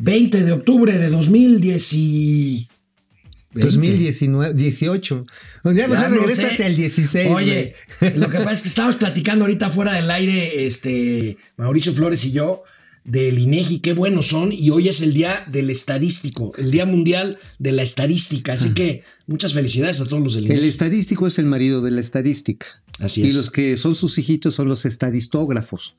20 de octubre de 2010 y... 2019, 18. Ya mejor regrésate al 16. Oye, lo que pasa es que estábamos platicando ahorita fuera del aire, este, Mauricio Flores y yo, del INEGI, qué buenos son, y hoy es el día del estadístico, el día mundial de la estadística, así que muchas felicidades a todos los del INEGI. El estadístico es el marido de la estadística. Así es. Y los que son sus hijitos son los estadistógrafos.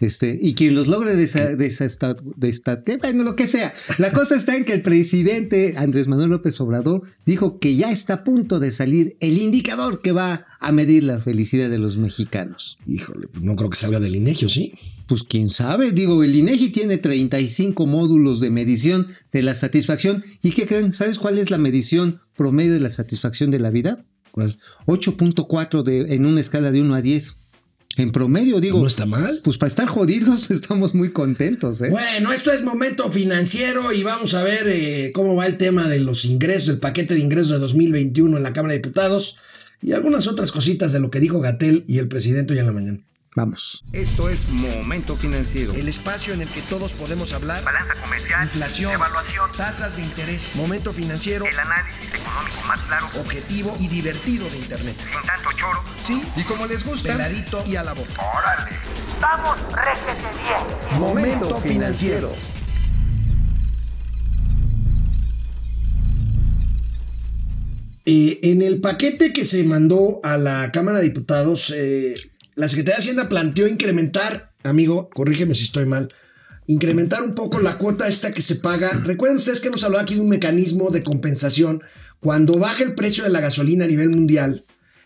Este, y quien los logre de esa, de esa esta- de esta- bueno, lo que sea. La cosa está en que el presidente Andrés Manuel López Obrador dijo que ya está a punto de salir el indicador que va a medir la felicidad de los mexicanos. Híjole, pues no creo que salga del INEGI, ¿o sí? Pues quién sabe, digo, el INEGI tiene 35 módulos de medición de la satisfacción. ¿Y qué creen? ¿Sabes cuál es la medición promedio de la satisfacción de la vida? ¿Cuál? 8.4 de- en una escala de 1 a 10. En promedio, digo. ¿No está mal? Pues para estar jodidos estamos muy contentos, ¿eh? Bueno, esto es momento financiero y vamos a ver eh, cómo va el tema de los ingresos, el paquete de ingresos de 2021 en la Cámara de Diputados y algunas otras cositas de lo que dijo Gatel y el presidente hoy en la mañana. Vamos. Esto es Momento Financiero. El espacio en el que todos podemos hablar. Balanza comercial, Inflación, evaluación, tasas de interés, momento financiero, el análisis económico más claro, objetivo y divertido de Internet. sin tanto choro. Sí, Y como les gusta, peladito y a la boca. ¡Órale! ¡Vamos, réjete bien! Momento Financiero. Eh, en el paquete que se mandó a la Cámara de Diputados, eh, la Secretaría de Hacienda planteó incrementar, amigo, corrígeme si estoy mal, incrementar un poco la cuota esta que se paga. Recuerden ustedes que hemos hablado aquí de un mecanismo de compensación. Cuando baja el precio de la gasolina a nivel mundial,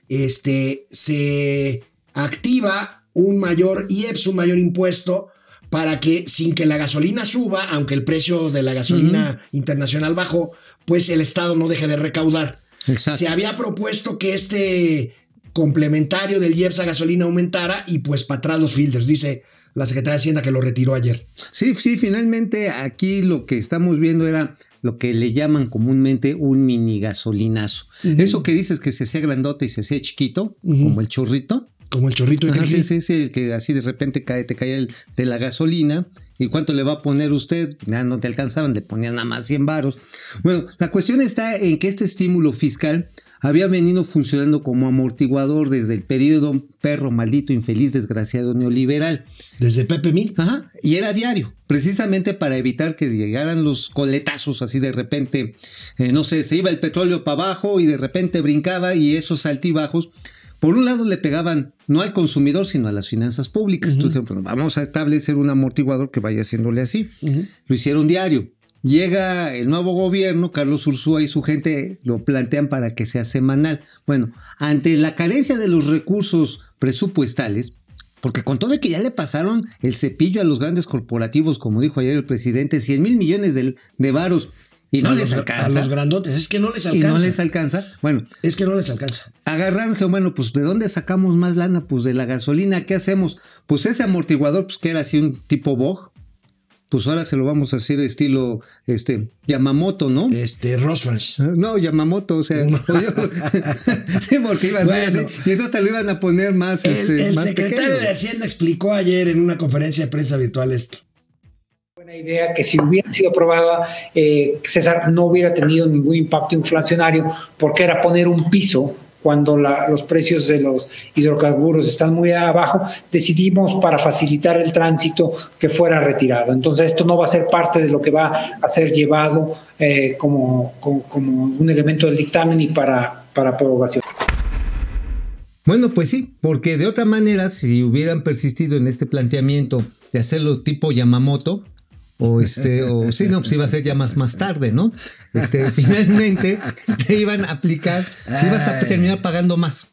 este, se activa un mayor IEPS, un mayor impuesto, para que sin que la gasolina suba, aunque el precio de la gasolina internacional bajó, pues el Estado no deje de recaudar. Exacto. Se había propuesto que este complementario del IEPS a gasolina aumentara y pues para atrás los filters, dice la Secretaría de Hacienda que lo retiró ayer. Sí, sí, finalmente aquí lo que estamos viendo era lo que le llaman comúnmente un mini gasolinazo. Eso que dices que se hacía grandote y se hacía chiquito, como el chorrito. Como el chorrito de Ajá, sí, sí, sí, que así de repente cae, te cae el, de la gasolina. ¿Y cuánto le va a poner usted? Ya no te alcanzaban, le ponían nada más 100 varos. Bueno, la cuestión está en que este estímulo fiscal había venido funcionando como amortiguador desde el periodo perro maldito, infeliz, desgraciado neoliberal. Desde Pepe Mí. Ajá, y era diario, precisamente para evitar que llegaran los coletazos así de repente, eh, no sé, se iba el petróleo para abajo y de repente brincaba y esos altibajos, por un lado le pegaban no al consumidor, sino a las finanzas públicas. Entonces, dijeron, "Bueno, vamos a establecer un amortiguador que vaya haciéndole así. Lo hicieron diario. Llega el nuevo gobierno, Carlos Ursúa y su gente lo plantean para que sea semanal. Bueno, ante la carencia de los recursos presupuestales, porque con todo y que ya le pasaron el cepillo a los grandes corporativos, como dijo ayer el presidente, 100 mil millones de, de varos, y no a les los, alcanza. A los grandotes. Es que no les y alcanza. no les alcanza. Bueno, es que no les alcanza. agarraron, que bueno, pues ¿de dónde sacamos más lana? Pues de la gasolina, ¿qué hacemos? Pues ese amortiguador, pues que era así un tipo Bog, pues ahora se lo vamos a hacer estilo, este, Yamamoto, ¿no? Este, Rosfrans. No, Yamamoto, o sea, sí, porque iba a ser Bueno. así. Y entonces te lo iban a poner más, El, este, el más secretario pequeño. de Hacienda explicó ayer en una conferencia de prensa virtual esto. buena idea que si hubiera sido aprobada, eh, César no hubiera tenido ningún impacto inflacionario porque era poner un piso cuando la- los precios de los hidrocarburos están muy abajo, decidimos para facilitar el tránsito que fuera retirado. Entonces esto no va a ser parte de lo que va a ser llevado eh, como, un elemento del dictamen y para, para aprobación. Bueno, pues sí, porque de otra manera, si hubieran persistido en este planteamiento de hacerlo tipo Yamamoto, o este, o sí, no, pues iba a ser ya más, más tarde, ¿no? Este, finalmente te iban a aplicar, ibas a terminar pagando más.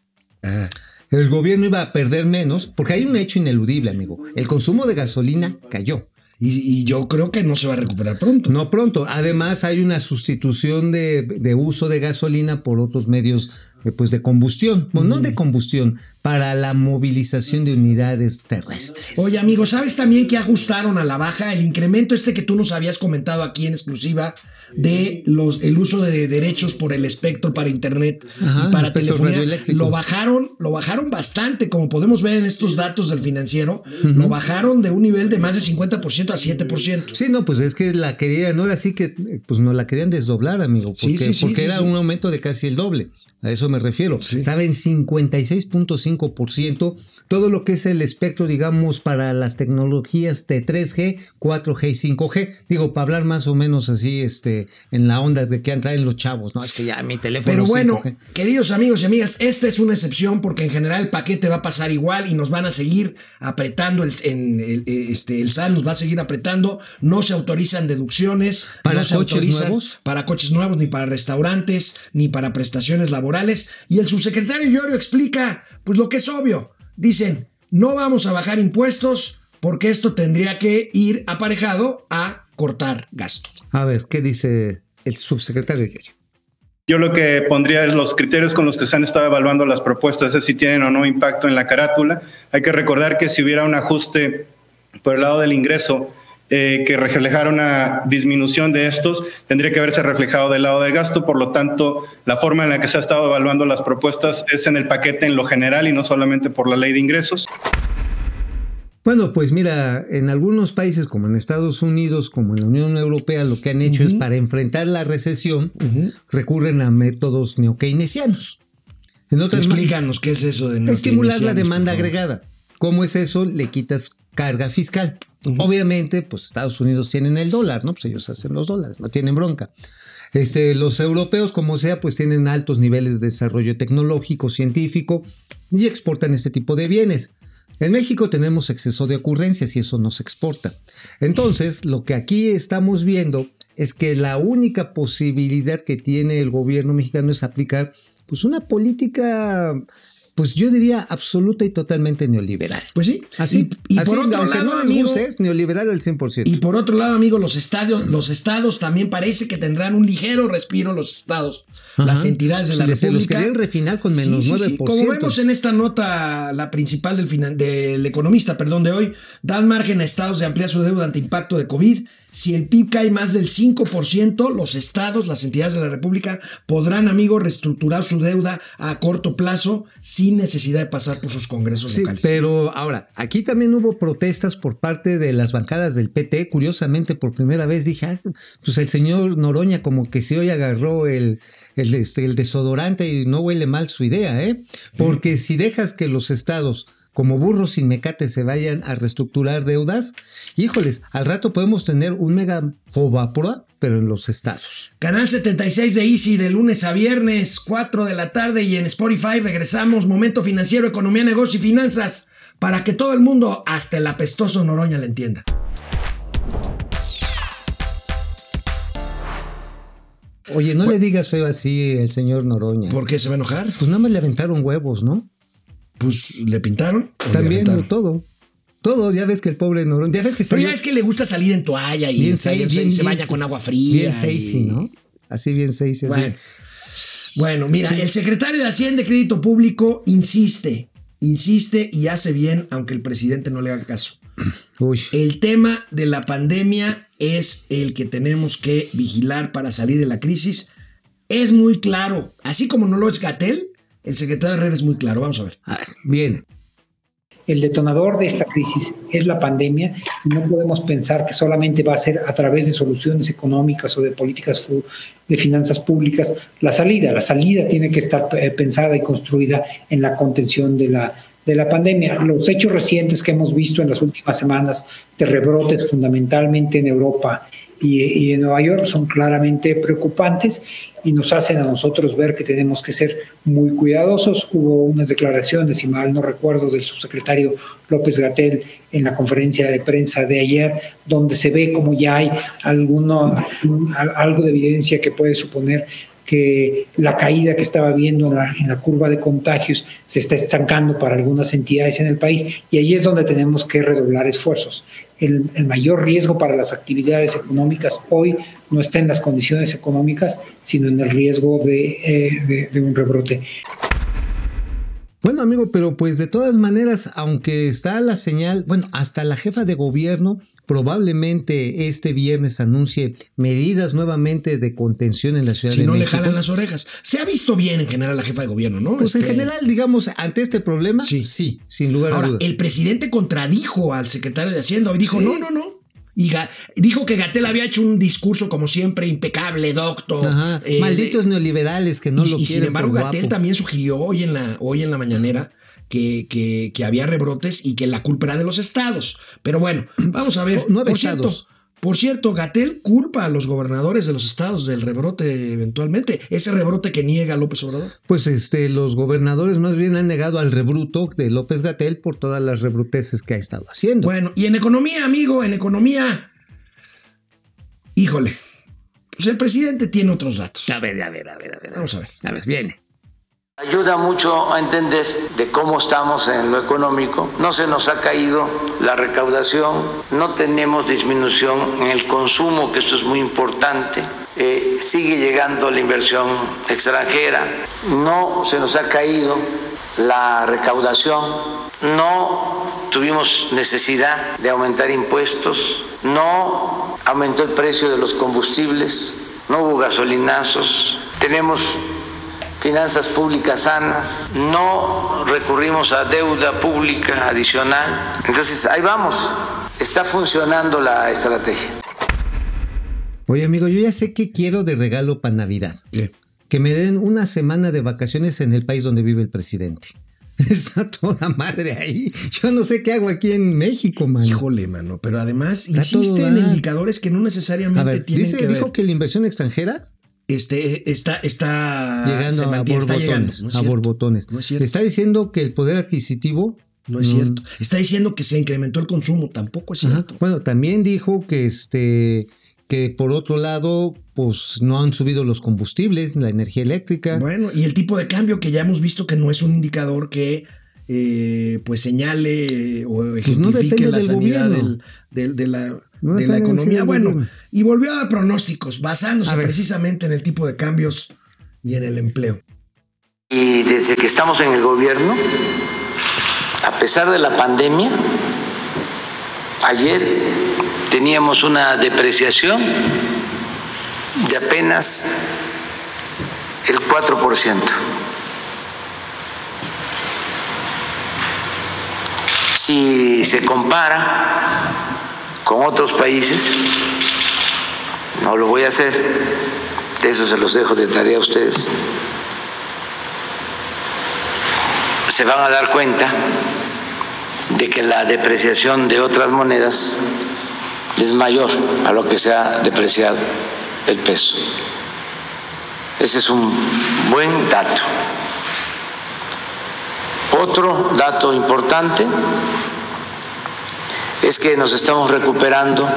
El gobierno iba a perder menos, porque hay un hecho ineludible, amigo. El consumo de gasolina cayó. Y, y yo creo que no se va a recuperar pronto. No pronto. Además, hay una sustitución de, de uso de gasolina por otros medios eh, pues de combustión. Bueno, no de combustión, para la movilización de unidades terrestres. Oye, amigo, ¿sabes también que ajustaron a la baja el incremento este que tú nos habías comentado aquí en exclusiva de los el uso de derechos por el espectro para internet Ajá, y para telefonía? Lo bajaron, lo bajaron bastante, como podemos ver en estos datos del financiero, lo bajaron de un nivel de más de 50% 8% a 7%. Sí, no, pues es que la querían, ahora sí que, pues no la querían desdoblar, amigo, porque, sí, sí, porque era un aumento de casi el doble. A eso me refiero. Sí. Estaba en 56.5%. Todo lo que es el espectro, digamos, para las tecnologías de 3G, 4G y 5G. Digo, para hablar más o menos así, este, en la onda de que traen los chavos, ¿no? Es que ya mi teléfono Pero bueno, 5G. queridos amigos y amigas, esta es una excepción porque en general el paquete va a pasar igual y nos van a seguir apretando el, en, el, eh, este, el SAT nos va a seguir apretando. No se autorizan deducciones. ¿Para no coches nuevos? Para coches nuevos, ni para restaurantes, ni para prestaciones laborales. Y el subsecretario Llorio explica, pues lo que es obvio. Dicen, no vamos a bajar impuestos porque esto tendría que ir aparejado a cortar gasto. A ver, ¿qué dice el subsecretario Yoyo? Yo lo que pondría es los criterios con los que se han estado evaluando las propuestas, es si tienen o no impacto en la carátula. Hay que recordar que si hubiera un ajuste por el lado del ingreso eh, que reflejara una disminución de estos, tendría que haberse reflejado del lado del gasto. Por lo tanto, la forma en la que se ha estado evaluando las propuestas es en el paquete en lo general y no solamente por la ley de ingresos. Bueno, pues mira, en algunos países como en Estados Unidos, como en la Unión Europea, lo que han hecho es para enfrentar la recesión, recurren a métodos neokeynesianos. En otras Explícanos qué es eso de estimular la demanda agregada. ¿Cómo es eso? Le quitas carga fiscal. Obviamente, pues Estados Unidos tienen el dólar, ¿no? Pues ellos hacen los dólares, no tienen bronca. Este, los europeos, como sea, pues tienen altos niveles de desarrollo tecnológico, científico y exportan este tipo de bienes. En México tenemos exceso de ocurrencias y eso no se exporta. Entonces, lo que aquí estamos viendo es que la única posibilidad que tiene el gobierno mexicano es aplicar pues una política pues yo diría absoluta y totalmente neoliberal. Pues sí. Así, Y, y así, por otro aunque lado, no les amigo, guste, es neoliberal al 100%. Y por otro lado, amigo, los estadios, los estados también parece que tendrán un ligero respiro los estados, Ajá. las entidades de la Se se los República. querían refinar con menos 9%. Como vemos en esta nota, la principal del economista, perdón, de hoy, dan margen a estados de ampliar su deuda ante impacto de COVID. Si el PIB cae más del 5%, los estados, las entidades de la República, podrán, amigo, reestructurar su deuda a corto plazo sin necesidad de pasar por sus congresos Sí, locales. pero ahora, aquí también hubo protestas por parte de las bancadas del PT. Curiosamente, por primera vez dije, ah, pues el señor Noroña como que se hoy agarró el, el, este, el desodorante y no huele mal su idea, ¿eh? Porque si dejas que los estados como burros sin mecate se vayan a reestructurar deudas, híjoles, al rato podemos tener un mega fobapora, pero en los estados. Canal 76 de Easy de lunes a viernes, 4 de la tarde y en Spotify regresamos Momento Financiero, Economía, Negocio y Finanzas para que todo el mundo, hasta el apestoso Noroña, le entienda. Oye, no le digas feo así el señor Noroña. ¿Por qué se va a enojar? Pues nada más le aventaron huevos, ¿no? Pues le pintaron. le También todo. Todo, ya ves que el pobre Noroña, ya ves que Pero ya es que le gusta salir en toalla y bien se, baña con agua fría. Bien y- seisy, ¿no? Así bien así. Bueno. Bueno, mira, el secretario de Hacienda y Crédito Público insiste, insiste y hace bien, aunque el presidente no le haga caso. Uy. El tema de la pandemia es el que tenemos que vigilar para salir de la crisis. Es muy claro, así como no lo es Gatel, el secretario Herrera es muy claro. Vamos a ver. A ver, bien. El detonador de esta crisis es la pandemia y no podemos pensar que solamente va a ser a través de soluciones económicas o de políticas de finanzas públicas la salida. La salida tiene que estar eh, pensada y construida en la contención de la, de la pandemia. Los hechos recientes que hemos visto en las últimas semanas de rebrotes fundamentalmente en Europa y, en Nueva York son claramente preocupantes y nos hacen a nosotros ver que tenemos que ser muy cuidadosos. Hubo unas declaraciones, si mal no recuerdo, del subsecretario López Gatel en la conferencia de prensa de ayer, donde se ve como ya hay alguno, al- algo de evidencia que puede suponer que la caída que estaba viendo en la, en la curva de contagios se está estancando para algunas entidades en el país y ahí es donde tenemos que redoblar esfuerzos. El, el mayor riesgo para las actividades económicas hoy no está en las condiciones económicas, sino en el riesgo de, eh, de- de un rebrote. Bueno, amigo, pero pues de todas maneras, aunque está la señal, bueno, hasta la jefa de gobierno probablemente este viernes anuncie medidas nuevamente de contención en la Ciudad Si de no le México. jalan las orejas. Se ha visto bien en general la jefa de gobierno, ¿no? Pues en Este, general, digamos, ante este problema, Sí. sí, sin lugar a Ahora, dudas. el presidente contradijo al secretario de Hacienda y dijo, Sí. no, no, no. Y dijo que Gatel había hecho un discurso, como siempre, impecable, docto. Ajá. eh, Malditos de- neoliberales que no y, lo y quieren. sin embargo, Gatel también sugirió hoy en la, hoy en la mañanera que, que, que había rebrotes y que la culpa era de los estados. Pero bueno, vamos a ver. Nueve por cierto, estados. Por cierto, Gatel culpa a los gobernadores de los estados del rebrote eventualmente. Ese rebrote que niega López Obrador. Pues este, los gobernadores más bien han negado al rebruto de López Gatel por todas las rebruteces que ha estado haciendo. Bueno, y en economía, amigo, en economía. Híjole. Pues el presidente tiene otros datos. A ver, a ver, a ver, a ver. Vamos a ver. A ver, viene. Ayuda mucho a entender de cómo estamos en lo económico. No se nos ha caído la recaudación, no tenemos disminución en el consumo, que esto es muy importante. Eh, sigue llegando la inversión extranjera, no se nos ha caído la recaudación, no tuvimos necesidad de aumentar impuestos, no aumentó el precio de los combustibles, no hubo gasolinazos, tenemos finanzas públicas sanas, no recurrimos a deuda pública adicional. Entonces, ahí vamos, está funcionando la estrategia. Oye, amigo, yo ya sé qué quiero de regalo para Navidad. ¿Qué? Que me den una semana de vacaciones en el país donde vive el presidente. Está toda madre ahí. Yo no sé qué hago aquí en México, man. Híjole, mano. Pero además Está insiste en indicadores que no necesariamente ver, tienen dice, que dijo ver. que la inversión extranjera Este está, está llegando a está llegando. borbotones. No es a borbotones. No es cierto. Está diciendo que el poder adquisitivo No es Mm. cierto. Está diciendo que se incrementó el consumo. Tampoco es Ajá. cierto. Bueno, también dijo que este que por otro lado, pues no han subido los combustibles, la energía eléctrica. Bueno, y el tipo de cambio que ya hemos visto que no es un indicador que eh, pues señale o no ejemplifique la sanidad del- de la, No de la economía. Bueno, y volvió a dar pronósticos basándose precisamente en el tipo de cambios y en el empleo. Y desde que estamos en el gobierno, a pesar de la pandemia, ayer teníamos una depreciación de apenas el 4%. Si se compara con otros países, no lo voy a hacer, eso se los dejo de tarea a ustedes. se van a dar cuenta de que la depreciación de otras monedas es mayor a lo que se ha depreciado el peso. Ese es un buen dato. Otro dato importante es que nos estamos recuperando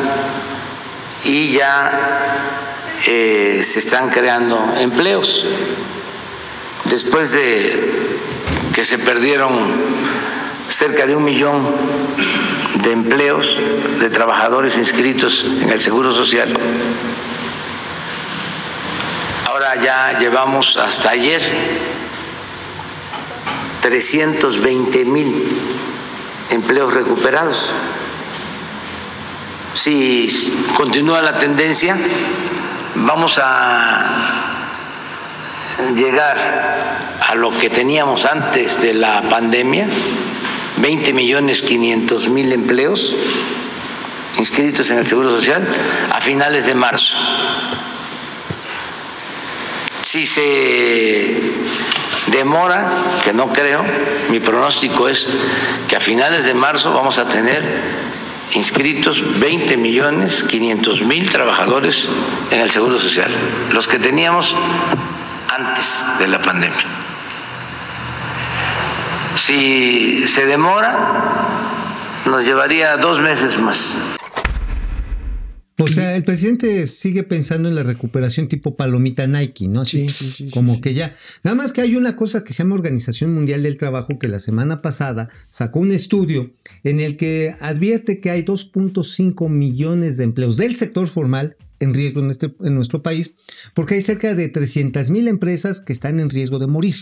y ya eh, se están creando empleos. Después de que se perdieron cerca de un millón de empleos de trabajadores inscritos en el Seguro Social. Ahora ya llevamos hasta ayer 320 mil empleos recuperados. Si continúa la tendencia, vamos a llegar a lo que teníamos antes de la pandemia, 20 millones 500 mil empleos inscritos en el Seguro Social a finales de marzo. Si se demora, que no creo, mi pronóstico es que a finales de marzo vamos a tener inscritos 20 millones 500 mil trabajadores en el Seguro Social, los que teníamos antes de la pandemia. Si se demora, nos llevaría dos meses más. O sea, el presidente sigue pensando en la recuperación tipo palomita Nike, ¿no? Así, Sí, sí, sí, como sí, que ya. Nada más que hay una cosa que se llama Organización Mundial del Trabajo que la semana pasada sacó un estudio en el que advierte que hay 2.5 millones de empleos del sector formal en riesgo en, este, en nuestro país, porque hay cerca de 300 mil empresas que están en riesgo de morir.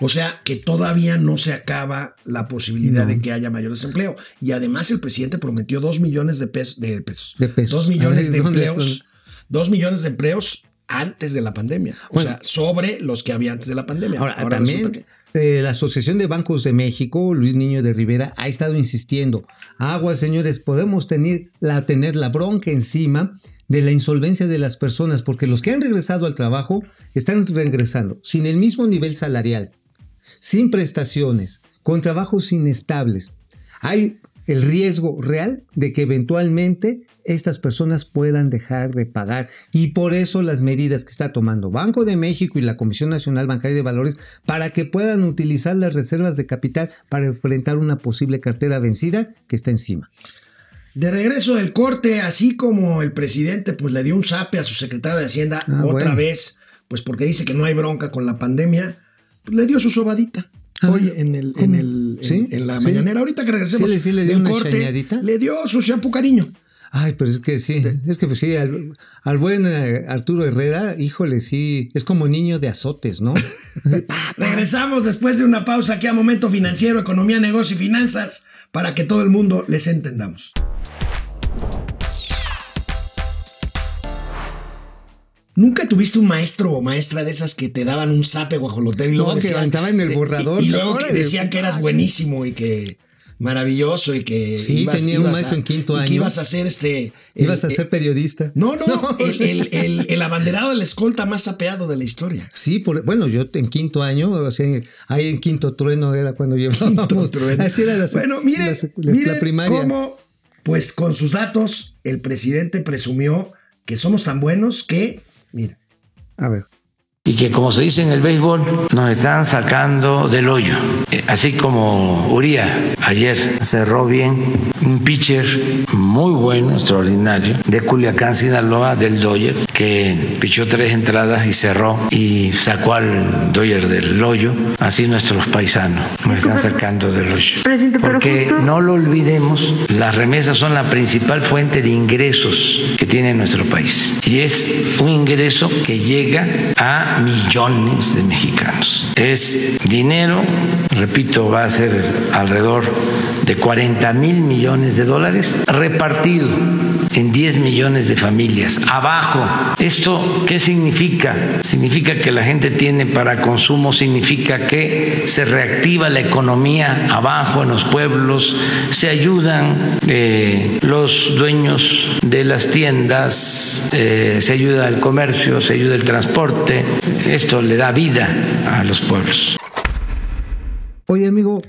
O sea que todavía no se acaba la posibilidad de que haya mayor desempleo. Y además el presidente prometió dos millones de, pes- de pesos. De pesos. Dos millones ver, de ¿dónde empleos. Dos millones de empleos antes de la pandemia. O sea, sobre los que había antes de la pandemia. Ahora, resulta también la Asociación de Bancos de México, Luis Niño de Rivera, ha estado insistiendo, agua señores, podemos tener la, tener la bronca encima de la insolvencia de las personas, porque los que han regresado al trabajo están regresando sin el mismo nivel salarial, sin prestaciones, con trabajos inestables. Hay el riesgo real de que eventualmente estas personas puedan dejar de pagar. Y por eso las medidas que está tomando Banco de México y la Comisión Nacional Bancaria de Valores para que puedan utilizar las reservas de capital para enfrentar una posible cartera vencida que está encima. De regreso del corte, así como el presidente pues le dio un zape a su secretario de Hacienda Ah, otra bueno. vez, pues porque dice que no hay bronca con la pandemia, pues le dio su sobadita. Ah, Hoy en, el, en, ¿cómo? el, en, ¿Sí? en la mañanera, ahorita que regresemos ¿Sí le- sí le dio del una corte, le dio su shampoo cariño. Ay, pero es que sí, es que pues sí, al, al buen eh, Arturo Herrera, híjole, sí, es como niño de azotes, ¿no? Regresamos después de una pausa aquí a Momento Financiero, Economía, Negocio y Finanzas, para que todo el mundo les entendamos. ¿Nunca tuviste un maestro o maestra de esas que te daban un zape guajolotero y luego No, que aventaban el borrador. Y, y luego decían que eras buenísimo y que maravilloso y que Sí, tenía un ibas maestro a- en quinto y que año. ibas a ser este el- Ibas a el- ser periodista. no, no, el, el- el- el abanderado de la escolta más sapeado de la historia. Sí, por, bueno, yo en quinto año, o sea, ahí en quinto trueno era cuando llevábamos. Quinto trueno. Así era la, bueno, miren, la, sec- la- miren la primaria. cómo, pues con sus datos, el presidente presumió que somos tan buenos que, mira, A ver. y que como se dice en el béisbol, nos están sacando del hoyo. Eh, Así como Uría ayer cerró bien, un pitcher muy bueno, extraordinario, de Culiacán, Sinaloa, del Dodger, que pichó tres entradas y cerró y sacó al Dodger del hoyo. Así nuestros paisanos nos están sacando del hoyo. Porque no lo olvidemos, las remesas son la principal fuente de ingresos que tiene nuestro país. Y es un ingreso que llega a millones de mexicanos. Es dinero, repito, va a ser alrededor de 40 mil millones de dólares repartido en 10 millones de familias. Abajo, ¿esto qué significa? Significa que la gente tiene para consumo, significa que se reactiva la economía abajo en los pueblos, se ayudan eh, los dueños de las tiendas, eh, se ayuda el comercio, se ayuda el transporte. Esto le da vida a los pueblos. Oye, amigo,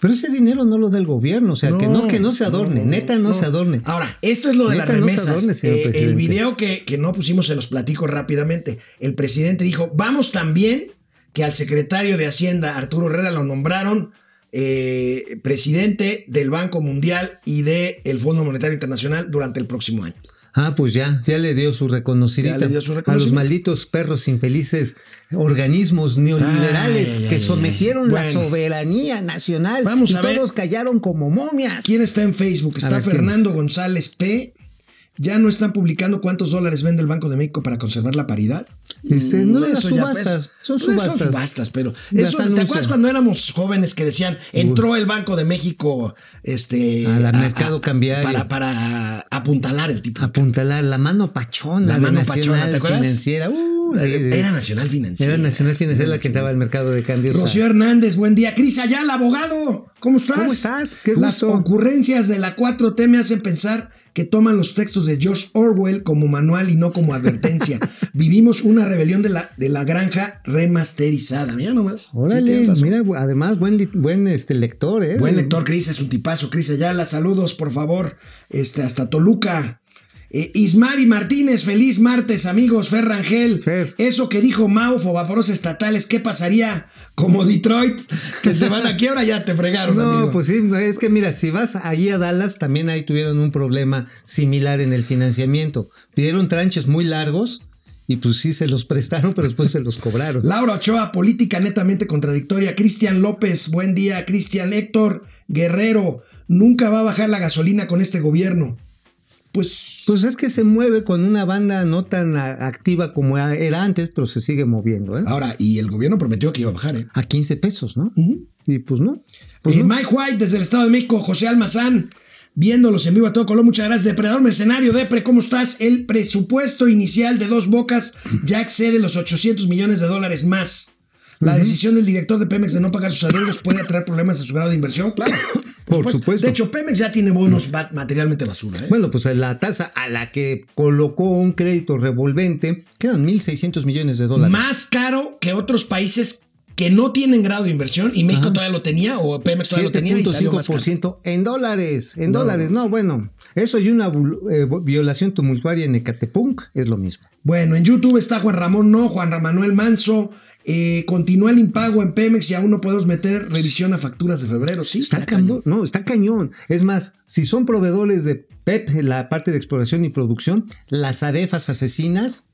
pero ese dinero no lo da el gobierno, o sea, que no que no se adorne, neta no, se adorne. Ahora, esto es lo de Neta, las no se remesas. adorne, señor Eh, el video que, que no pusimos se los platico rápidamente. El presidente dijo, vamos también que al secretario de Hacienda, Arturo Herrera, lo nombraron eh, presidente del Banco Mundial y del Fondo Monetario Internacional durante el próximo año. Ah, pues ya, ya le dio su reconocidita Ya le dio su a los malditos perros infelices organismos neoliberales Ay, ay, que sometieron ay. la soberanía nacional Vamos y a ver. todos callaron como momias. ¿Quién está en Facebook? Está ver, ¿quién Fernando es? González P. Ya no están publicando cuántos dólares vende el Banco de México para conservar la paridad. Este, no, las Eso ya, subastas, pues, son subastas. Son subastas, pero Las eso, ¿te acuerdas cuando éramos jóvenes que decían entró el Banco de México este Al mercado cambiario. para, para apuntalar el tipo? Apuntalar la mano pachona, La mano Nacional pachona, ¿te acuerdas? Financiera. Uh, sí, sí. Era Nacional Financiera. Era Nacional Financiera la que entraba al mercado de cambios. a- Rocío Hernández, buen día. Cris Ayala, abogado. ¿Cómo estás? ¿Cómo estás? Qué Las gusto. ocurrencias de la 4T me hacen pensar que toman los textos de George Orwell como manual y no como advertencia. Vivimos una rebelión de la, de la granja remasterizada. Mira nomás. Sí, Órale, razón. mira, además, buen, buen este, lector, ¿eh? Buen lector, Cris, es un tipazo. Cris Ayala, saludos, por favor. Este, hasta Toluca. Eh, Ismari Martínez, feliz martes, amigos. Fer Rangel. Fer. Eso que dijo Maufo, vaporos estatales, ¿qué pasaría? Como Detroit, que se van a quiebra, ya te fregaron. No, amigo. pues sí, es que mira, si vas allí a Dallas, también ahí tuvieron un problema similar en el financiamiento. Pidieron tranches muy largos y pues sí se los prestaron, pero después se los cobraron. Laura Ochoa, política netamente contradictoria. Cristian López, buen día. Cristian Héctor Guerrero, nunca va a bajar la gasolina con este gobierno. Pues, Pues es que se mueve con una banda no tan activa como era antes, pero se sigue moviendo, ¿eh? ahora, y el gobierno prometió que iba a bajar, ¿eh? A 15 pesos, ¿no? Y pues no. Pues Eh, no. Mike White desde el Estado de México, José Almazán, viéndolos en vivo a todo color. Muchas gracias, Depredador Mercenario. Depre, ¿cómo estás? El presupuesto inicial de dos bocas ya excede los 800 millones de dólares más. La decisión del director de Pemex de no pagar sus adeudos puede traer problemas a su grado de inversión, claro. Por supuesto. De hecho, Pemex ya tiene bonos materialmente basura. ¿eh? Bueno, pues la tasa a la que colocó un crédito revolvente quedan 1.600 millones de dólares. Más caro que otros países que no tienen grado de inversión y México todavía lo tenía o Pemex todavía lo tenía y salió más caro. 7.5% en dólares, en dólares. No, bueno, eso y una eh, violación tumultuaria en Ecatepunk es lo mismo. Bueno, en YouTube está Juan Ramón No, Juan Manuel Manso. eh, continúa el impago en Pemex y aún no podemos meter revisión a facturas de febrero. Sí, Está cañón. cañón, no, está cañón. Es más, si son proveedores de PEP, la parte de exploración y producción, las ADEFAS asesinas,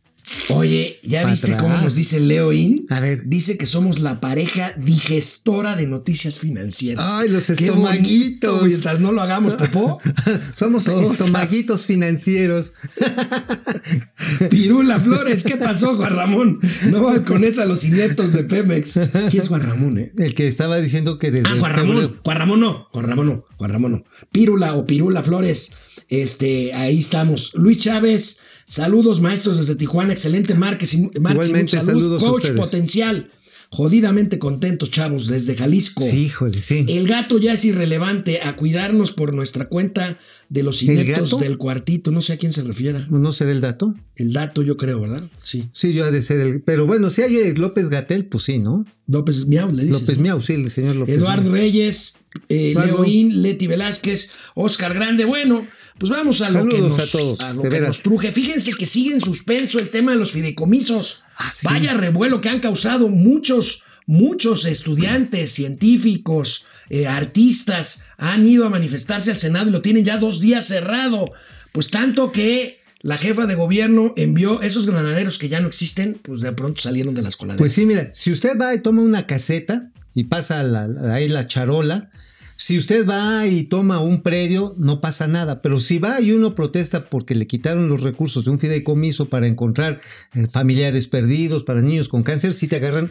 Oye, ¿ya viste atrás. cómo nos dice Leo In? A ver. Dice que somos la pareja digestora de noticias financieras. Ay, los estomaguitos. Mientras no lo hagamos, popó. somos Todos. estomaguitos financieros. Pirula Flores, ¿qué pasó, Juan Ramón? No van con esa los ineptos de Pemex. ¿Quién es Juan Ramón, eh? El que estaba diciendo que desde Ah, Juan febrero- Ramón. Juan Ramón no. Juan Ramón no. Juan Ramón no. Pírula o Pirula Flores. Este, ahí estamos. Luis Chávez. Saludos, maestros desde Tijuana. Excelente marketing. Igualmente, salud. saludos a Coach ustedes. potencial. Jodidamente contentos, chavos, desde Jalisco. Sí, híjole, sí. El gato ya es irrelevante a cuidarnos por nuestra cuenta de los ineptos del cuartito. No sé a quién se refiera. ¿No será el dato? El dato, yo creo, ¿verdad? Sí. Sí, yo ha de ser el. Pero bueno, si hay el López Gatel, pues sí, ¿no? López Miau, le dices. López ¿no? Miau, sí, el señor López Eduardo. Reyes, eh. Leoín, Leti Velázquez, Oscar Grande. Bueno, pues vamos a lo que, nos, a todos, a lo de que veras. nos truje. Fíjense que sigue en suspenso el tema de los fideicomisos. Ah, sí. Vaya revuelo que han causado muchos, muchos estudiantes, científicos, eh, artistas han ido a manifestarse al Senado y lo tienen ya dos días cerrado. Pues tanto que la jefa de gobierno envió esos granaderos que ya no existen, pues de pronto salieron de las coladeras. Pues sí, mira, si usted va y toma una caseta y pasa la- ahí la charola, si usted va y toma un predio, no pasa nada. Pero si va y uno protesta porque le quitaron los recursos de un fideicomiso para encontrar eh, familiares perdidos, para niños con cáncer, sí te agarran.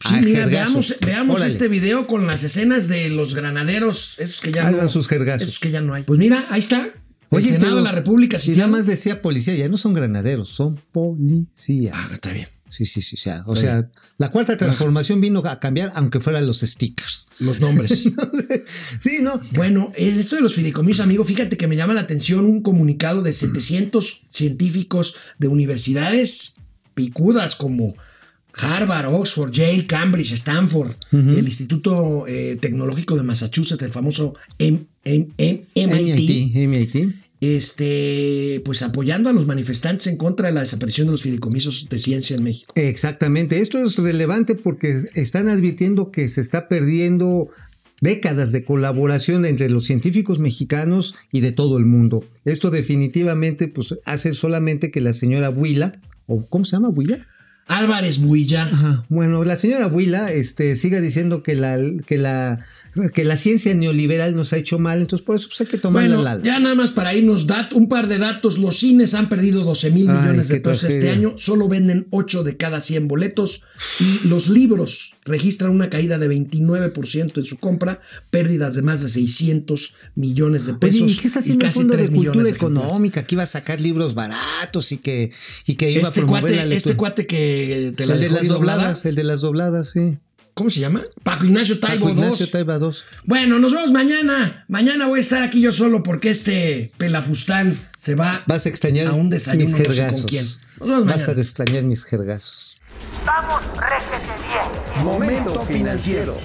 Sí, mira, veamos, veamos Órale. este video con las escenas de los granaderos, esos que ya Hagan no. sus jergazos. Esos que ya no hay. Pues mira, ahí está. Oye, el Senado pero de la República Si nada más decía policía, ya no son granaderos, son policías. Ah, está bien. Sí, sí, sí. O sea, o sea, la cuarta transformación vino a cambiar, aunque fueran los stickers. Los nombres. sí, no. bueno, es esto de los fideicomisos, amigo, fíjate que me llama la atención un comunicado de 700 científicos de universidades picudas como Harvard, Oxford, Yale, Cambridge, Stanford, el Instituto eh, Tecnológico de Massachusetts, el famoso M- M- M- MIT. MIT. Este, pues apoyando a los manifestantes en contra de la desaparición de los fideicomisos de ciencia en México. Exactamente. Esto es relevante porque están advirtiendo que se está perdiendo décadas de colaboración entre los científicos mexicanos y de todo el mundo. Esto definitivamente pues, hace solamente que la señora Huila, o ¿cómo se llama Huila? Álvarez Builla. Ajá. Bueno, la señora Huila este, siga diciendo que la, que, la, que la ciencia neoliberal nos ha hecho mal, entonces por eso pues, hay que tomarla Bueno, al alma. ya nada más para irnos, dat, un par de datos. Los cines han perdido 12 mil Ay, millones de qué pesos este año. Solo venden 8 de cada 100 boletos. Y los libros registran una caída de 29% en su compra, pérdidas de más de 600 millones de pesos. Oye, ¿y qué está haciendo el Fondo de 3 millones Cultura de. Económica? Que iba a sacar libros baratos y que, y que iba a Este promover la cuate, lectura. este cuate que te la el de las dobladas, el de las dobladas, sí. ¿Cómo se llama? Paco Ignacio Taibo Paco Ignacio 2. Taiba 2. Bueno, nos vemos mañana. Mañana voy a estar aquí yo solo porque este pelafustán se va Vas a extrañar a un desayuno mis no sé con jergazos. quién. Nos vemos Vas mañana. a extrañar mis jergazos. Vamos, réjete bien. Momento financiero.